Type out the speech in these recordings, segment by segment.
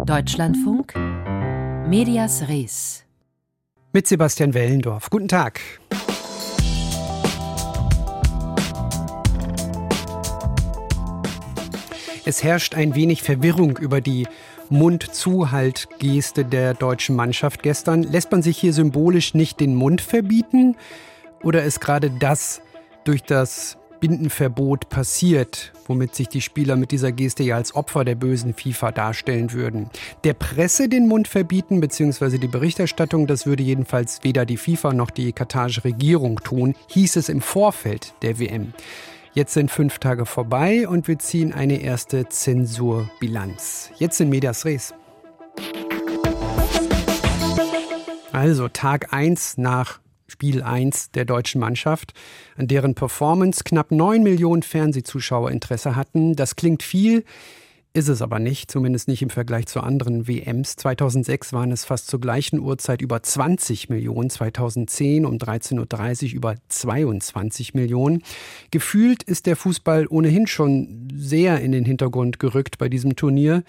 Deutschlandfunk Medias Res mit Sebastian Wellendorf. Guten Tag. Es herrscht ein wenig Verwirrung über die Mund-Zuhalt-Geste der deutschen Mannschaft gestern. Lässt man sich hier symbolisch nicht den Mund verbieten? Oder ist gerade das durch das Bindenverbot passiert, womit sich die Spieler mit dieser Geste ja als Opfer der bösen FIFA darstellen würden. Der Presse den Mund verbieten, beziehungsweise die Berichterstattung, das würde jedenfalls weder die FIFA noch die katarische Regierung tun, hieß es im Vorfeld der WM. Jetzt sind fünf Tage vorbei und wir ziehen eine erste Zensurbilanz. Jetzt in Medias Res. Also Tag 1 nach Spiel 1 der deutschen Mannschaft, an deren Performance knapp 9 Millionen Fernsehzuschauer Interesse hatten. Das klingt viel, ist es aber nicht, zumindest nicht im Vergleich zu anderen WMs. 2006 waren es fast zur gleichen Uhrzeit über 20 Millionen, 2010 um 13.30 Uhr über 22 Millionen. Gefühlt ist der Fußball ohnehin schon sehr in den Hintergrund gerückt bei diesem Turnier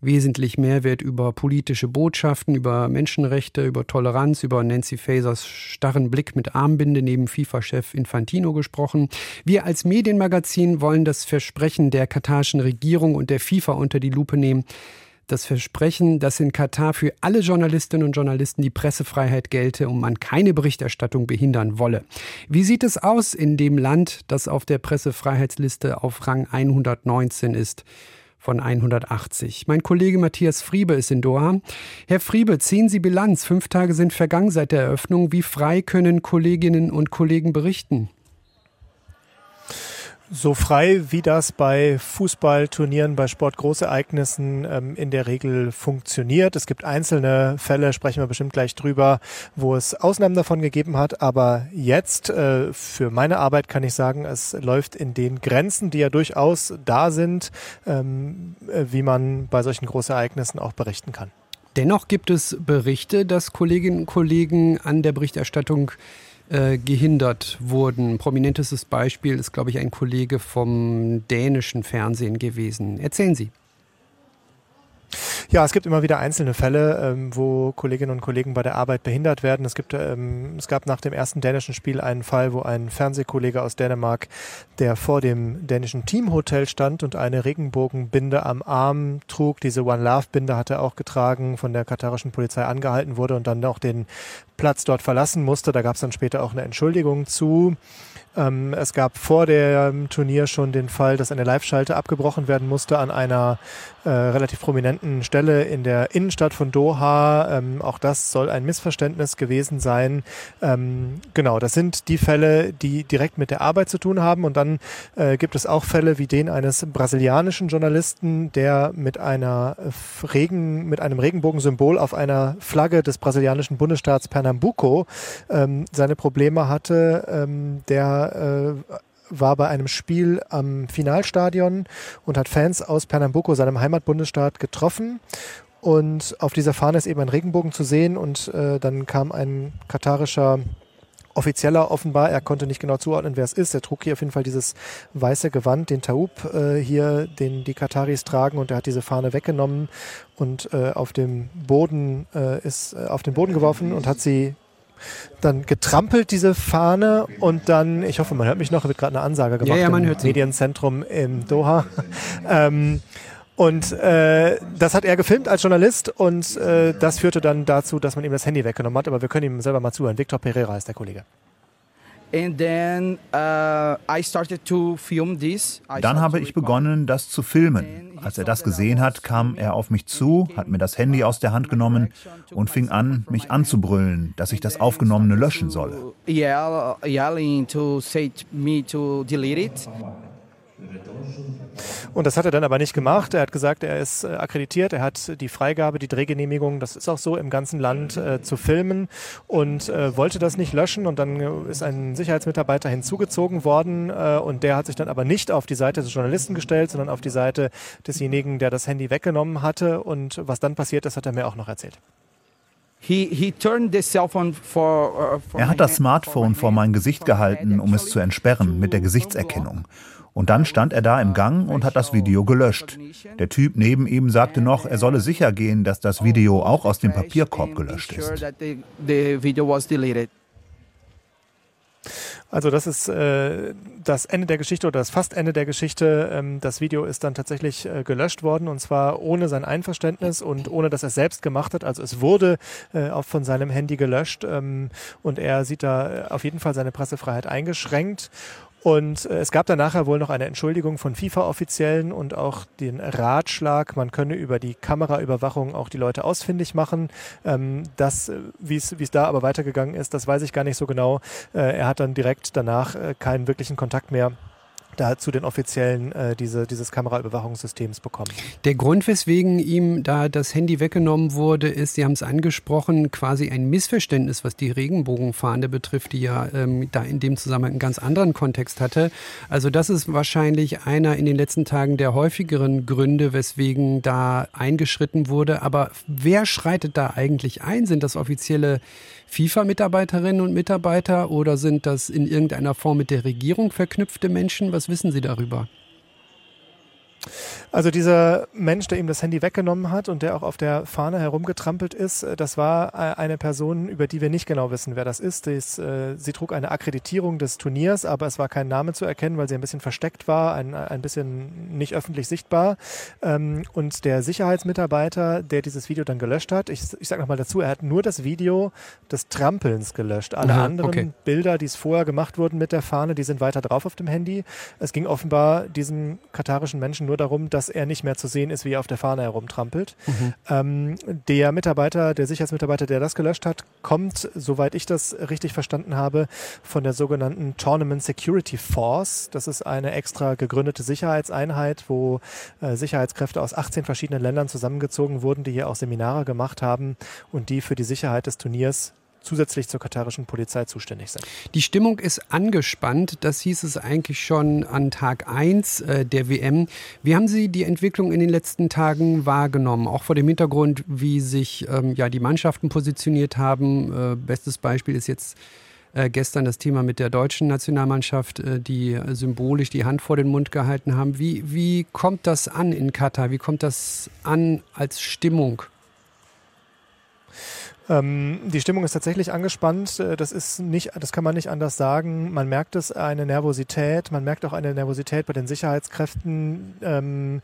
wesentlich mehr wird über politische Botschaften, über Menschenrechte, über Toleranz, über Nancy Fasers starren Blick mit Armbinde neben FIFA-Chef Infantino gesprochen. Wir als Medienmagazin wollen das Versprechen der katarischen Regierung und der FIFA unter die Lupe nehmen. Das Versprechen, dass in Katar für alle Journalistinnen und Journalisten die Pressefreiheit gelte und man keine Berichterstattung behindern wolle. Wie sieht es aus in dem Land, das auf der Pressefreiheitsliste auf Rang 119 ist? Von 180. Mein Kollege Matthias Friebe ist in Doha. Herr Friebe, ziehen Sie Bilanz. Fünf Tage sind vergangen seit der Eröffnung. Wie frei können Kolleginnen und Kollegen berichten? So frei, wie das bei Fußballturnieren, bei Sportgroßereignissen ähm, in der Regel funktioniert. Es gibt einzelne Fälle, sprechen wir bestimmt gleich drüber, wo es Ausnahmen davon gegeben hat. Aber jetzt, äh, für meine Arbeit kann ich sagen, es läuft in den Grenzen, die ja durchaus da sind, ähm, äh, wie man bei solchen Großereignissen auch berichten kann. Dennoch gibt es Berichte, dass Kolleginnen und Kollegen an der Berichterstattung äh, gehindert wurden. Prominentestes Beispiel ist, glaube ich, ein Kollege vom dänischen Fernsehen gewesen. Erzählen Sie. Ja, es gibt immer wieder einzelne Fälle, ähm, wo Kolleginnen und Kollegen bei der Arbeit behindert werden. Es, gibt, ähm, es gab nach dem ersten dänischen Spiel einen Fall, wo ein Fernsehkollege aus Dänemark, der vor dem dänischen Teamhotel stand und eine Regenbogenbinde am Arm trug, diese One Love Binde hat er auch getragen, von der katarischen Polizei angehalten wurde und dann auch den Platz dort verlassen musste. Da gab es dann später auch eine Entschuldigung zu. Ähm, es gab vor dem Turnier schon den Fall, dass eine Live-Schalte abgebrochen werden musste an einer äh, relativ prominenten Stelle in der Innenstadt von Doha. Ähm, auch das soll ein Missverständnis gewesen sein. Ähm, genau, das sind die Fälle, die direkt mit der Arbeit zu tun haben. Und dann äh, gibt es auch Fälle wie den eines brasilianischen Journalisten, der mit einer Regen, mit einem Regenbogensymbol auf einer Flagge des brasilianischen Bundesstaats Pernambuco ähm, seine Probleme hatte. Ähm, der äh, war bei einem Spiel am Finalstadion und hat Fans aus Pernambuco, seinem Heimatbundesstaat, getroffen. Und auf dieser Fahne ist eben ein Regenbogen zu sehen und äh, dann kam ein katarischer Offizieller offenbar, er konnte nicht genau zuordnen, wer es ist. Er trug hier auf jeden Fall dieses weiße Gewand, den Taub äh, hier, den die Kataris tragen und er hat diese Fahne weggenommen und äh, auf dem Boden äh, ist äh, auf den Boden geworfen und hat sie dann getrampelt, diese Fahne, und dann, ich hoffe, man hört mich noch, wird gerade eine Ansage gemacht ja, ja, man im hört Medienzentrum in Doha. ähm, und äh, das hat er gefilmt als Journalist und äh, das führte dann dazu, dass man ihm das Handy weggenommen hat. Aber wir können ihm selber mal zuhören. Victor Pereira ist der Kollege. Uh, Dann habe ich begonnen, das zu filmen. Als er das gesehen hat, kam er auf mich zu, hat mir das Handy aus der Hand genommen und fing an, mich anzubrüllen, dass ich das Aufgenommene löschen solle. Und das hat er dann aber nicht gemacht. Er hat gesagt, er ist äh, akkreditiert, er hat die Freigabe, die Drehgenehmigung, das ist auch so im ganzen Land äh, zu filmen und äh, wollte das nicht löschen. Und dann äh, ist ein Sicherheitsmitarbeiter hinzugezogen worden äh, und der hat sich dann aber nicht auf die Seite des Journalisten gestellt, sondern auf die Seite desjenigen, der das Handy weggenommen hatte. Und was dann passiert ist, hat er mir auch noch erzählt. Uh, er hat das Smartphone vor mein Gesicht gehalten, um es zu entsperren mit der Gesichtserkennung. Und dann stand er da im Gang und hat das Video gelöscht. Der Typ neben ihm sagte noch, er solle sicher gehen, dass das Video auch aus dem Papierkorb gelöscht ist. Also das ist äh, das Ende der Geschichte oder das fast Ende der Geschichte. Ähm, das Video ist dann tatsächlich äh, gelöscht worden und zwar ohne sein Einverständnis und ohne dass er es selbst gemacht hat. Also es wurde äh, auch von seinem Handy gelöscht ähm, und er sieht da äh, auf jeden Fall seine Pressefreiheit eingeschränkt. Und äh, es gab dann nachher wohl noch eine Entschuldigung von FIFA-Offiziellen und auch den Ratschlag, man könne über die Kameraüberwachung auch die Leute ausfindig machen. Ähm, das, äh, wie es da aber weitergegangen ist, das weiß ich gar nicht so genau. Äh, er hat dann direkt danach äh, keinen wirklichen Kontakt mehr da zu den Offiziellen äh, diese, dieses Kameraüberwachungssystems bekommen. Der Grund, weswegen ihm da das Handy weggenommen wurde, ist, Sie haben es angesprochen, quasi ein Missverständnis, was die Regenbogenfahne betrifft, die ja ähm, da in dem Zusammenhang einen ganz anderen Kontext hatte. Also das ist wahrscheinlich einer in den letzten Tagen der häufigeren Gründe, weswegen da eingeschritten wurde. Aber wer schreitet da eigentlich ein? Sind das offizielle FIFA-Mitarbeiterinnen und Mitarbeiter oder sind das in irgendeiner Form mit der Regierung verknüpfte Menschen? Was wissen Sie darüber? Also dieser Mensch, der ihm das Handy weggenommen hat und der auch auf der Fahne herumgetrampelt ist, äh, das war äh, eine Person, über die wir nicht genau wissen, wer das ist. Äh, sie trug eine Akkreditierung des Turniers, aber es war kein Name zu erkennen, weil sie ein bisschen versteckt war, ein, ein bisschen nicht öffentlich sichtbar. Ähm, und der Sicherheitsmitarbeiter, der dieses Video dann gelöscht hat, ich, ich sage nochmal dazu, er hat nur das Video des Trampelns gelöscht. Alle Aha, anderen okay. Bilder, die es vorher gemacht wurden mit der Fahne, die sind weiter drauf auf dem Handy. Es ging offenbar diesem katarischen Menschen nur darum, dass er nicht mehr zu sehen ist, wie er auf der Fahne herumtrampelt. Mhm. Ähm, der Mitarbeiter, der Sicherheitsmitarbeiter, der das gelöscht hat, kommt, soweit ich das richtig verstanden habe, von der sogenannten Tournament Security Force. Das ist eine extra gegründete Sicherheitseinheit, wo äh, Sicherheitskräfte aus 18 verschiedenen Ländern zusammengezogen wurden, die hier auch Seminare gemacht haben und die für die Sicherheit des Turniers zusätzlich zur katarischen Polizei zuständig sind. Die Stimmung ist angespannt. Das hieß es eigentlich schon an Tag 1 äh, der WM. Wie haben Sie die Entwicklung in den letzten Tagen wahrgenommen? Auch vor dem Hintergrund, wie sich ähm, ja, die Mannschaften positioniert haben. Äh, bestes Beispiel ist jetzt äh, gestern das Thema mit der deutschen Nationalmannschaft, äh, die symbolisch die Hand vor den Mund gehalten haben. Wie, wie kommt das an in Katar? Wie kommt das an als Stimmung? Ähm, die Stimmung ist tatsächlich angespannt. Äh, das ist nicht, das kann man nicht anders sagen. Man merkt es eine Nervosität. Man merkt auch eine Nervosität bei den Sicherheitskräften. Ähm,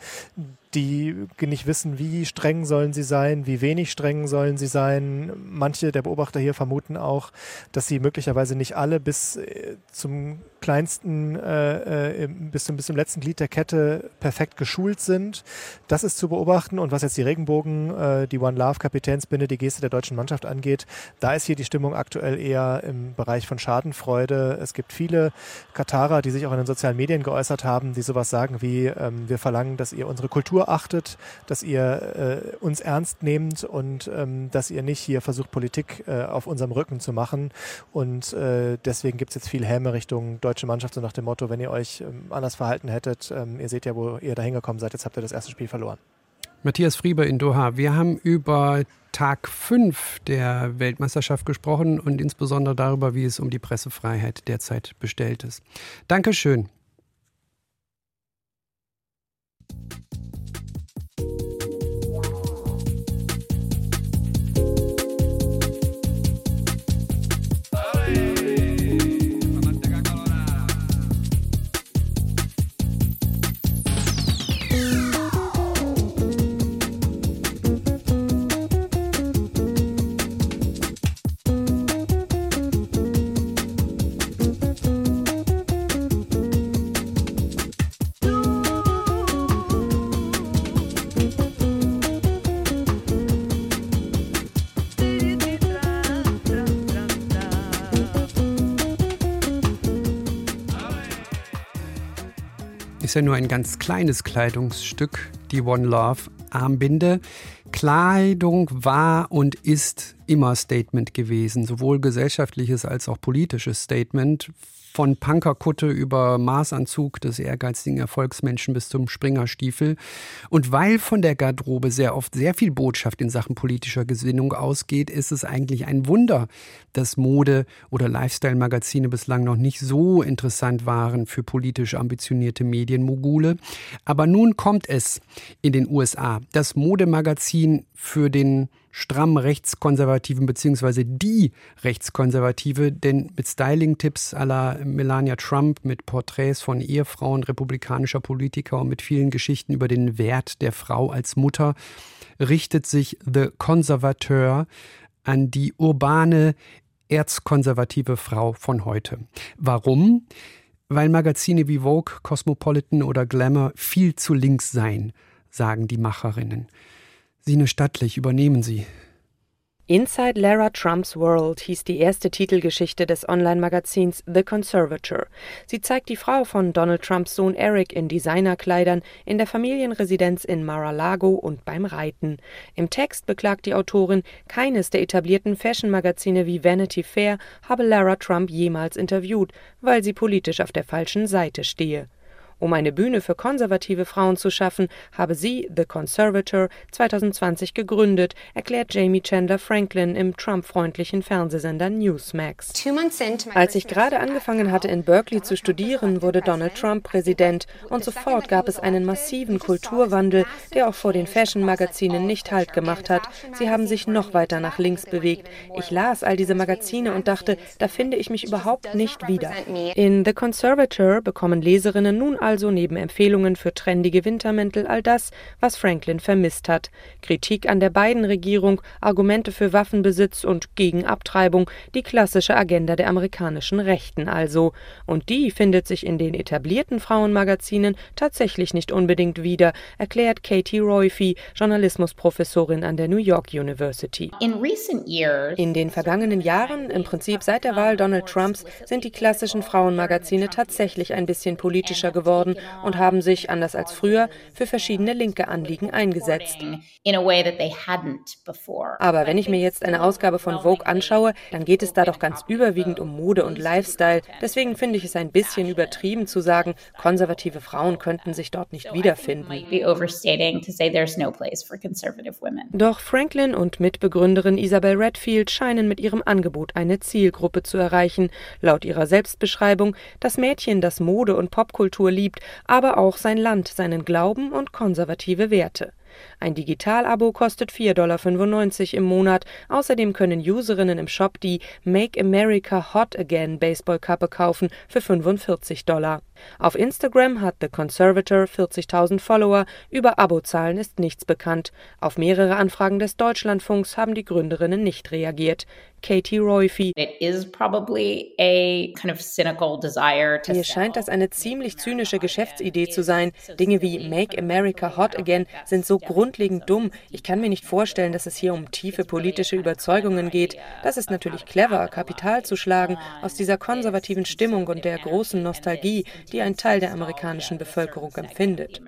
die nicht wissen, wie streng sollen sie sein, wie wenig streng sollen sie sein. Manche der Beobachter hier vermuten auch, dass sie möglicherweise nicht alle bis äh, zum kleinsten, äh, äh, bis, zum, bis zum letzten Glied der Kette perfekt geschult sind. Das ist zu beobachten. Und was jetzt die Regenbogen, äh, die One Love Kapitänsbinde, die Geste der deutschen Mannschaft angeht, da ist hier die Stimmung aktuell eher im Bereich von Schadenfreude. Es gibt viele Katarer, die sich auch in den sozialen Medien geäußert haben, die sowas sagen wie, ähm, wir verlangen, dass ihr unsere Kultur achtet, dass ihr äh, uns ernst nehmt und ähm, dass ihr nicht hier versucht, Politik äh, auf unserem Rücken zu machen. Und äh, deswegen gibt es jetzt viel Häme Richtung deutsche Mannschaft, so nach dem Motto, wenn ihr euch ähm, anders verhalten hättet, ähm, ihr seht ja, wo ihr da hingekommen seid, jetzt habt ihr das erste Spiel verloren. Matthias Frieber in Doha, wir haben über Tag 5 der Weltmeisterschaft gesprochen und insbesondere darüber, wie es um die Pressefreiheit derzeit bestellt ist. Dankeschön. Ist ja nur ein ganz kleines Kleidungsstück, die One Love Armbinde. Kleidung war und ist immer Statement gewesen, sowohl gesellschaftliches als auch politisches Statement. Von Punkerkutte über Maßanzug des ehrgeizigen Erfolgsmenschen bis zum Springerstiefel. Und weil von der Garderobe sehr oft sehr viel Botschaft in Sachen politischer Gesinnung ausgeht, ist es eigentlich ein Wunder, dass Mode- oder Lifestyle-Magazine bislang noch nicht so interessant waren für politisch ambitionierte Medienmogule. Aber nun kommt es in den USA. Das Modemagazin für den stramm rechtskonservativen beziehungsweise die Rechtskonservative, denn mit Styling-Tipps la Melania Trump, mit Porträts von Ehefrauen republikanischer Politiker und mit vielen Geschichten über den Wert der Frau als Mutter richtet sich The Conservateur an die urbane, erzkonservative Frau von heute. Warum? Weil Magazine wie Vogue, Cosmopolitan oder Glamour viel zu links seien, sagen die Macherinnen. Sine Stattlich, übernehmen Sie. Inside Lara Trumps World hieß die erste Titelgeschichte des Online-Magazins The Conservator. Sie zeigt die Frau von Donald Trumps Sohn Eric in Designerkleidern in der Familienresidenz in Mar-a-Lago und beim Reiten. Im Text beklagt die Autorin, keines der etablierten Fashion-Magazine wie Vanity Fair habe Lara Trump jemals interviewt, weil sie politisch auf der falschen Seite stehe. Um eine Bühne für konservative Frauen zu schaffen, habe sie The Conservator 2020 gegründet, erklärt Jamie Chandler Franklin im Trump-freundlichen Fernsehsender Newsmax. Als ich gerade angefangen hatte, in Berkeley zu studieren, wurde Donald Trump Präsident und sofort gab es einen massiven Kulturwandel, der auch vor den Fashion-Magazinen nicht Halt gemacht hat. Sie haben sich noch weiter nach links bewegt. Ich las all diese Magazine und dachte, da finde ich mich überhaupt nicht wieder. In The Conservator bekommen Leserinnen nun also neben Empfehlungen für trendige Wintermäntel all das, was Franklin vermisst hat. Kritik an der Biden-Regierung, Argumente für Waffenbesitz und gegen Abtreibung, die klassische Agenda der amerikanischen Rechten also. Und die findet sich in den etablierten Frauenmagazinen tatsächlich nicht unbedingt wieder, erklärt Katie Royfey, Journalismusprofessorin an der New York University. In den vergangenen Jahren, im Prinzip seit der Wahl Donald Trumps, sind die klassischen Frauenmagazine tatsächlich ein bisschen politischer geworden geworden und haben sich, anders als früher, für verschiedene linke Anliegen eingesetzt. Aber wenn ich mir jetzt eine Ausgabe von Vogue anschaue, dann geht es da doch ganz überwiegend um Mode und Lifestyle. Deswegen finde ich es ein bisschen übertrieben zu sagen, konservative Frauen könnten sich dort nicht wiederfinden. Doch Franklin und Mitbegründerin Isabel Redfield scheinen mit ihrem Angebot eine Zielgruppe zu erreichen. Laut ihrer Selbstbeschreibung das Mädchen, das Mode und Popkultur liebt, liebt, aber auch sein Land, seinen Glauben und konservative Werte. Ein Digitalabo kostet 4,95 Dollar im Monat. Außerdem können Userinnen im Shop die Make America Hot Again Baseballkappe kaufen für 45 Dollar. Auf Instagram hat The Conservator 40.000 Follower. Über Abozahlen ist nichts bekannt. Auf mehrere Anfragen des Deutschlandfunks haben die Gründerinnen nicht reagiert. Katie Royfey. Mir scheint das eine ziemlich zynische Geschäftsidee zu sein. Dinge wie Make America Hot Again sind so grundlegend dumm. Ich kann mir nicht vorstellen, dass es hier um tiefe politische Überzeugungen geht. Das ist natürlich clever, Kapital zu schlagen aus dieser konservativen Stimmung und der großen Nostalgie, die ein Teil der amerikanischen Bevölkerung empfindet.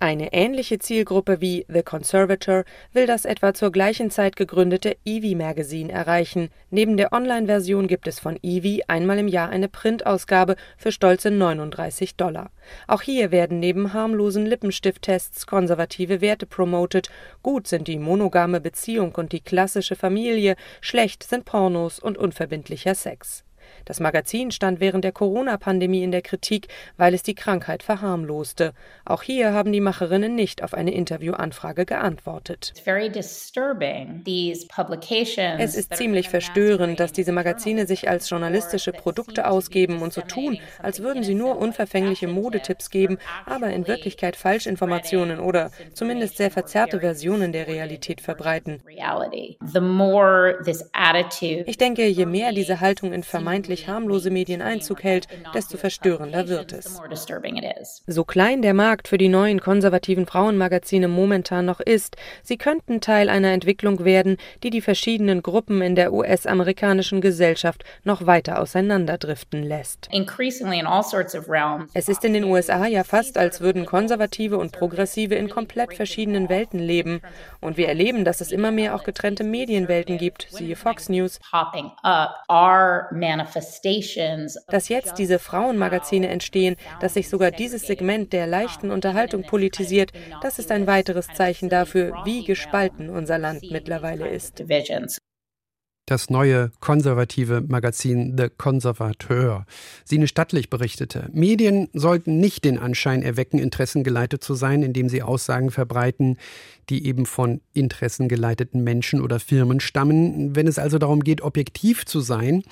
Eine ähnliche Zielgruppe wie The Conservator will das etwa zur gleichen Zeit gegründete Evie Magazine erreichen. Neben der Online-Version gibt es von Evie einmal im Jahr eine Printausgabe für stolze 39 Dollar. Auch hier werden neben harmlosen Lippenstifttests konservative Werte promotet. Gut sind die monogame Beziehung und die klassische Familie, schlecht sind Pornos und unverbindlicher Sex. Das Magazin stand während der Corona-Pandemie in der Kritik, weil es die Krankheit verharmloste. Auch hier haben die Macherinnen nicht auf eine Interviewanfrage geantwortet. Es ist ziemlich verstörend, dass diese Magazine sich als journalistische Produkte ausgeben und so tun, als würden sie nur unverfängliche Modetipps geben, aber in Wirklichkeit Falschinformationen oder zumindest sehr verzerrte Versionen der Realität verbreiten. Ich denke, je mehr diese Haltung in vermeintlich vermeintlich harmlose Medien Einzug hält, desto verstörender wird es. So klein der Markt für die neuen konservativen Frauenmagazine momentan noch ist, sie könnten Teil einer Entwicklung werden, die die verschiedenen Gruppen in der US-amerikanischen Gesellschaft noch weiter auseinanderdriften lässt. Es ist in den USA ja fast, als würden Konservative und Progressive in komplett verschiedenen Welten leben. Und wir erleben, dass es immer mehr auch getrennte Medienwelten gibt, siehe Fox News Dass jetzt diese Frauenmagazine entstehen, dass sich sogar dieses Segment der leichten Unterhaltung politisiert, das ist ein weiteres Zeichen dafür, wie gespalten unser Land mittlerweile ist das neue konservative Magazin The Conservateur. Sine Stattlich berichtete, Medien sollten nicht den Anschein erwecken, interessengeleitet zu sein, indem sie Aussagen verbreiten, die eben von interessengeleiteten Menschen oder Firmen stammen. Wenn es also darum geht, objektiv zu sein,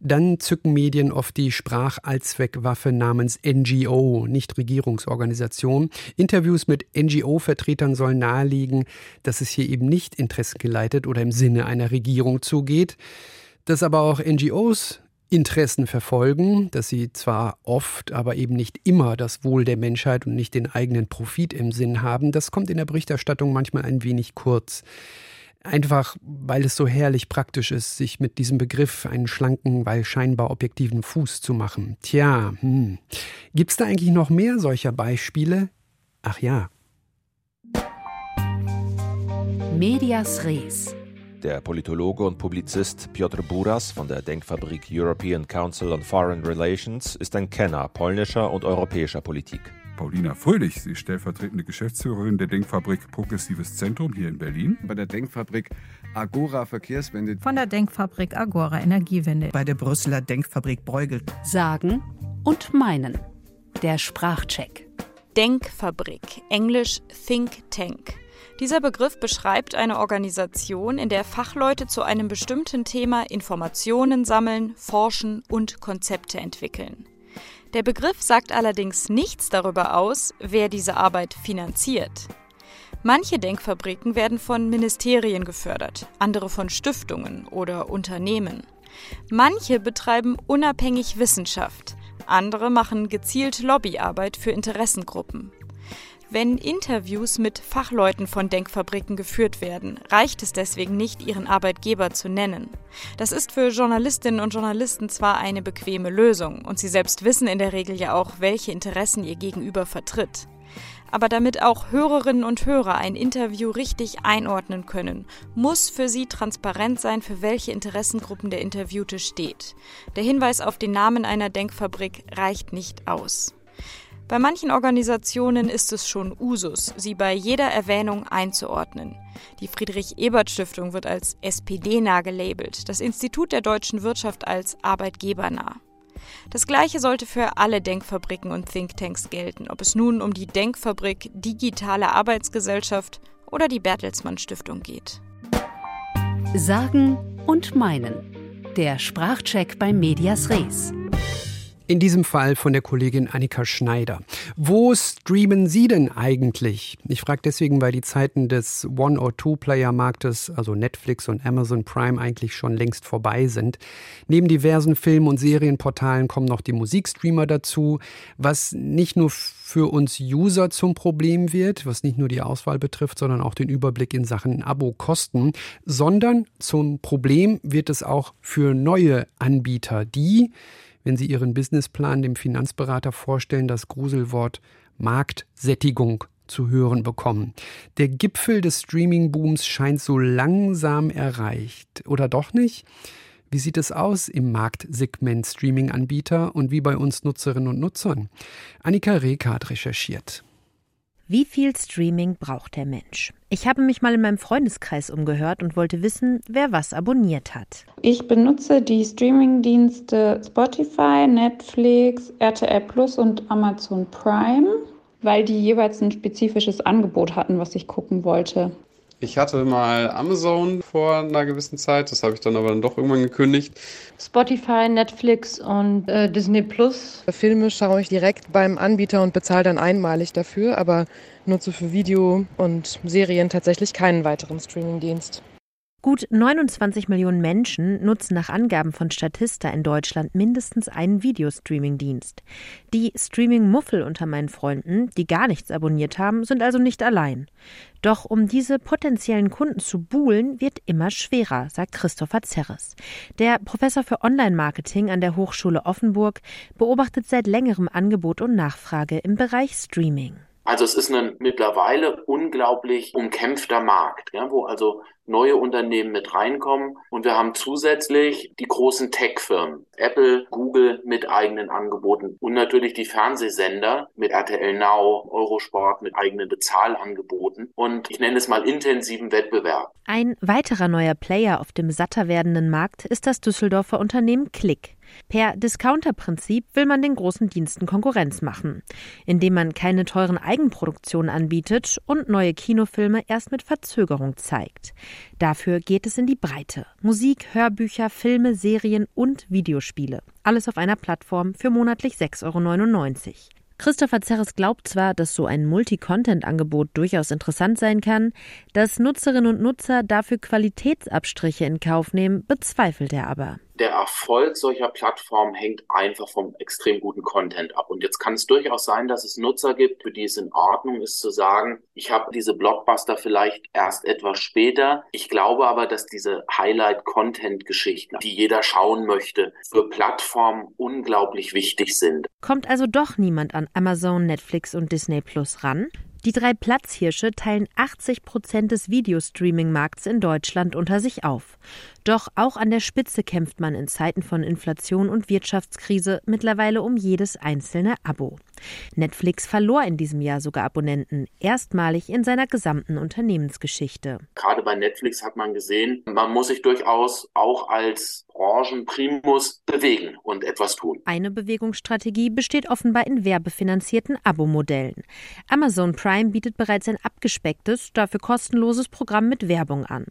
dann zücken Medien oft die Sprachallzweckwaffe namens NGO, nicht Regierungsorganisation. Interviews mit NGO-Vertretern sollen nahelegen, dass es hier eben nicht interessengeleitet oder im Sinne einer Regierung zugeht, dass aber auch NGOs Interessen verfolgen, dass sie zwar oft, aber eben nicht immer das Wohl der Menschheit und nicht den eigenen Profit im Sinn haben. Das kommt in der Berichterstattung manchmal ein wenig kurz. Einfach, weil es so herrlich praktisch ist, sich mit diesem Begriff einen schlanken, weil scheinbar objektiven Fuß zu machen. Tja, hm. gibt's da eigentlich noch mehr solcher Beispiele? Ach ja. Medias Res. Der Politologe und Publizist Piotr Buras von der Denkfabrik European Council on Foreign Relations ist ein Kenner polnischer und europäischer Politik. Paulina Fröhlich. Sie ist stellvertretende Geschäftsführerin der Denkfabrik Progressives Zentrum hier in Berlin. Bei der Denkfabrik Agora Verkehrswende. Von der Denkfabrik Agora Energiewende. Bei der Brüsseler Denkfabrik Bruegel. Sagen und meinen. Der Sprachcheck. Denkfabrik, englisch Think Tank. Dieser Begriff beschreibt eine Organisation, in der Fachleute zu einem bestimmten Thema Informationen sammeln, forschen und Konzepte entwickeln. Der Begriff sagt allerdings nichts darüber aus, wer diese Arbeit finanziert. Manche Denkfabriken werden von Ministerien gefördert, andere von Stiftungen oder Unternehmen. Manche betreiben unabhängig Wissenschaft, andere machen gezielt Lobbyarbeit für Interessengruppen. Wenn Interviews mit Fachleuten von Denkfabriken geführt werden, reicht es deswegen nicht, ihren Arbeitgeber zu nennen. Das ist für Journalistinnen und Journalisten zwar eine bequeme Lösung, und sie selbst wissen in der Regel ja auch, welche Interessen ihr Gegenüber vertritt. Aber damit auch Hörerinnen und Hörer ein Interview richtig einordnen können, muss für sie transparent sein, für welche Interessengruppen der Interviewte steht. Der Hinweis auf den Namen einer Denkfabrik reicht nicht aus. Bei manchen Organisationen ist es schon Usus, sie bei jeder Erwähnung einzuordnen. Die Friedrich-Ebert-Stiftung wird als SPD-nah gelabelt, das Institut der deutschen Wirtschaft als arbeitgebernah. Das Gleiche sollte für alle Denkfabriken und Thinktanks gelten, ob es nun um die Denkfabrik Digitale Arbeitsgesellschaft oder die Bertelsmann Stiftung geht. Sagen und meinen. Der Sprachcheck bei Medias Res. In diesem Fall von der Kollegin Annika Schneider. Wo streamen Sie denn eigentlich? Ich frage deswegen, weil die Zeiten des One- or Two-Player-Marktes, also Netflix und Amazon Prime, eigentlich schon längst vorbei sind. Neben diversen Film- und Serienportalen kommen noch die Musikstreamer dazu, was nicht nur für uns User zum Problem wird, was nicht nur die Auswahl betrifft, sondern auch den Überblick in Sachen Abo-Kosten, sondern zum Problem wird es auch für neue Anbieter, die wenn Sie Ihren Businessplan dem Finanzberater vorstellen, das Gruselwort Marktsättigung zu hören bekommen. Der Gipfel des Streaming-Booms scheint so langsam erreicht. Oder doch nicht? Wie sieht es aus im Marktsegment Streaming-Anbieter und wie bei uns Nutzerinnen und Nutzern? Annika Reka hat recherchiert. Wie viel Streaming braucht der Mensch? Ich habe mich mal in meinem Freundeskreis umgehört und wollte wissen, wer was abonniert hat. Ich benutze die Streamingdienste Spotify, Netflix, RTL Plus und Amazon Prime, weil die jeweils ein spezifisches Angebot hatten, was ich gucken wollte. Ich hatte mal Amazon vor einer gewissen Zeit, das habe ich dann aber dann doch irgendwann gekündigt. Spotify, Netflix und äh, Disney Plus. Filme schaue ich direkt beim Anbieter und bezahle dann einmalig dafür, aber nutze für Video und Serien tatsächlich keinen weiteren Streamingdienst. Gut 29 Millionen Menschen nutzen nach Angaben von Statista in Deutschland mindestens einen Videostreaming-Dienst. Die Streaming-Muffel unter meinen Freunden, die gar nichts abonniert haben, sind also nicht allein. Doch um diese potenziellen Kunden zu buhlen, wird immer schwerer, sagt Christopher Zerres. Der Professor für Online-Marketing an der Hochschule Offenburg beobachtet seit längerem Angebot und Nachfrage im Bereich Streaming. Also es ist ein mittlerweile unglaublich umkämpfter Markt, ja, wo also neue Unternehmen mit reinkommen. Und wir haben zusätzlich die großen Tech-Firmen, Apple, Google mit eigenen Angeboten und natürlich die Fernsehsender mit RTL Now, Eurosport mit eigenen Bezahlangeboten und ich nenne es mal intensiven Wettbewerb. Ein weiterer neuer Player auf dem satter werdenden Markt ist das Düsseldorfer Unternehmen Click. Per Discounter-Prinzip will man den großen Diensten Konkurrenz machen, indem man keine teuren Eigenproduktionen anbietet und neue Kinofilme erst mit Verzögerung zeigt. Dafür geht es in die Breite. Musik, Hörbücher, Filme, Serien und Videospiele. Alles auf einer Plattform für monatlich 6,99 Euro. Christopher Zerres glaubt zwar, dass so ein Multi-Content-Angebot durchaus interessant sein kann, dass Nutzerinnen und Nutzer dafür Qualitätsabstriche in Kauf nehmen, bezweifelt er aber der Erfolg solcher Plattformen hängt einfach vom extrem guten Content ab. Und jetzt kann es durchaus sein, dass es Nutzer gibt, für die es in Ordnung ist zu sagen, ich habe diese Blockbuster vielleicht erst etwas später. Ich glaube aber, dass diese Highlight-Content-Geschichten, die jeder schauen möchte, für Plattformen unglaublich wichtig sind. Kommt also doch niemand an Amazon, Netflix und Disney Plus ran? Die drei Platzhirsche teilen 80 Prozent des Videostreaming-Markts in Deutschland unter sich auf. Doch auch an der Spitze kämpft man in Zeiten von Inflation und Wirtschaftskrise mittlerweile um jedes einzelne Abo. Netflix verlor in diesem Jahr sogar Abonnenten, erstmalig in seiner gesamten Unternehmensgeschichte. Gerade bei Netflix hat man gesehen, man muss sich durchaus auch als Branchenprimus bewegen und etwas tun. Eine Bewegungsstrategie besteht offenbar in werbefinanzierten Abo-Modellen. Amazon Prime bietet bereits ein abgespecktes, dafür kostenloses Programm mit Werbung an.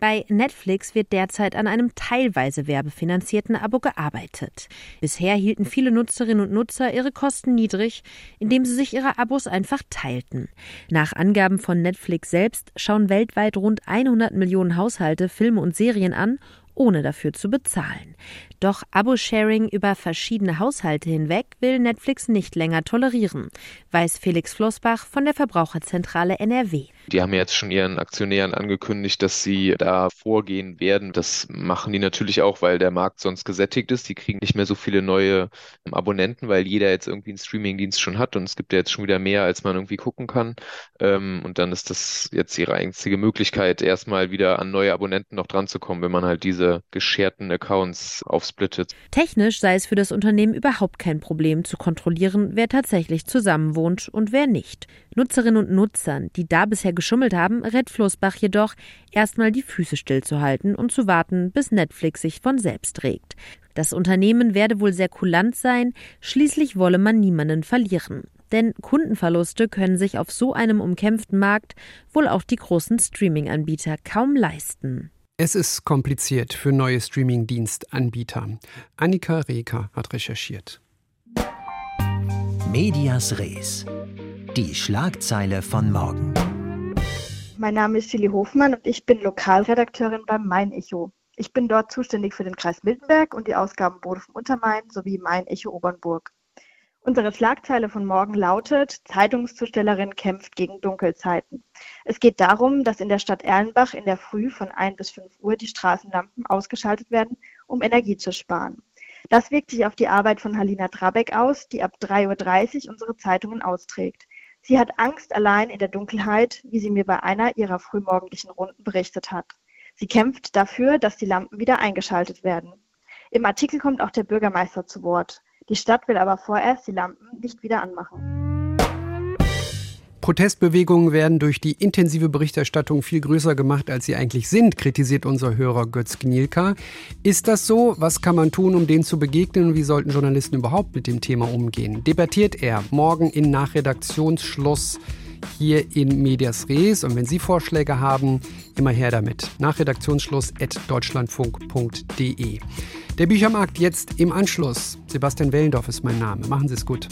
Bei Netflix wird derzeit an einem teilweise werbefinanzierten Abo gearbeitet. Bisher hielten viele Nutzerinnen und Nutzer ihre Kosten niedrig, indem sie sich ihre Abos einfach teilten. Nach Angaben von Netflix selbst schauen weltweit rund 100 Millionen Haushalte Filme und Serien an ohne dafür zu bezahlen. Doch Abo-Sharing über verschiedene Haushalte hinweg will Netflix nicht länger tolerieren, weiß Felix Flossbach von der Verbraucherzentrale NRW. Die haben jetzt schon ihren Aktionären angekündigt, dass sie da vorgehen werden. Das machen die natürlich auch, weil der Markt sonst gesättigt ist. Die kriegen nicht mehr so viele neue Abonnenten, weil jeder jetzt irgendwie einen Streamingdienst schon hat und es gibt ja jetzt schon wieder mehr, als man irgendwie gucken kann. Ähm, und dann ist das jetzt ihre einzige Möglichkeit, erstmal wieder an neue Abonnenten noch dran zu kommen, wenn man halt diese gescherten Accounts aufsplittet. Technisch sei es für das Unternehmen überhaupt kein Problem zu kontrollieren, wer tatsächlich zusammenwohnt und wer nicht. Nutzerinnen und Nutzern, die da bisher geschummelt haben, rät Flossbach jedoch, erstmal die Füße stillzuhalten und zu warten, bis Netflix sich von selbst regt. Das Unternehmen werde wohl sehr kulant sein, schließlich wolle man niemanden verlieren. Denn Kundenverluste können sich auf so einem umkämpften Markt wohl auch die großen Streaming-Anbieter kaum leisten. Es ist kompliziert für neue Streaming-Dienstanbieter. Annika Reker hat recherchiert. Medias Res. Die Schlagzeile von morgen. Mein Name ist Chili Hofmann und ich bin Lokalredakteurin beim Main Echo. Ich bin dort zuständig für den Kreis Miltenberg und die Ausgaben Boden Untermain sowie Main Echo Obernburg. Unsere Schlagzeile von morgen lautet, Zeitungszustellerin kämpft gegen Dunkelzeiten. Es geht darum, dass in der Stadt Erlenbach in der Früh von 1 bis 5 Uhr die Straßenlampen ausgeschaltet werden, um Energie zu sparen. Das wirkt sich auf die Arbeit von Halina Drabeck aus, die ab 3.30 Uhr unsere Zeitungen austrägt. Sie hat Angst allein in der Dunkelheit, wie sie mir bei einer ihrer frühmorgendlichen Runden berichtet hat. Sie kämpft dafür, dass die Lampen wieder eingeschaltet werden. Im Artikel kommt auch der Bürgermeister zu Wort. Die Stadt will aber vorerst die Lampen nicht wieder anmachen. Protestbewegungen werden durch die intensive Berichterstattung viel größer gemacht, als sie eigentlich sind, kritisiert unser Hörer Götz Gnielka. Ist das so? Was kann man tun, um denen zu begegnen? Wie sollten Journalisten überhaupt mit dem Thema umgehen? Debattiert er morgen in Nachredaktionsschluss hier in Medias Res. Und wenn Sie Vorschläge haben, immer her damit. Nach Redaktionsschluss at deutschlandfunk.de. Der Büchermarkt jetzt im Anschluss. Sebastian Wellendorf ist mein Name. Machen Sie es gut.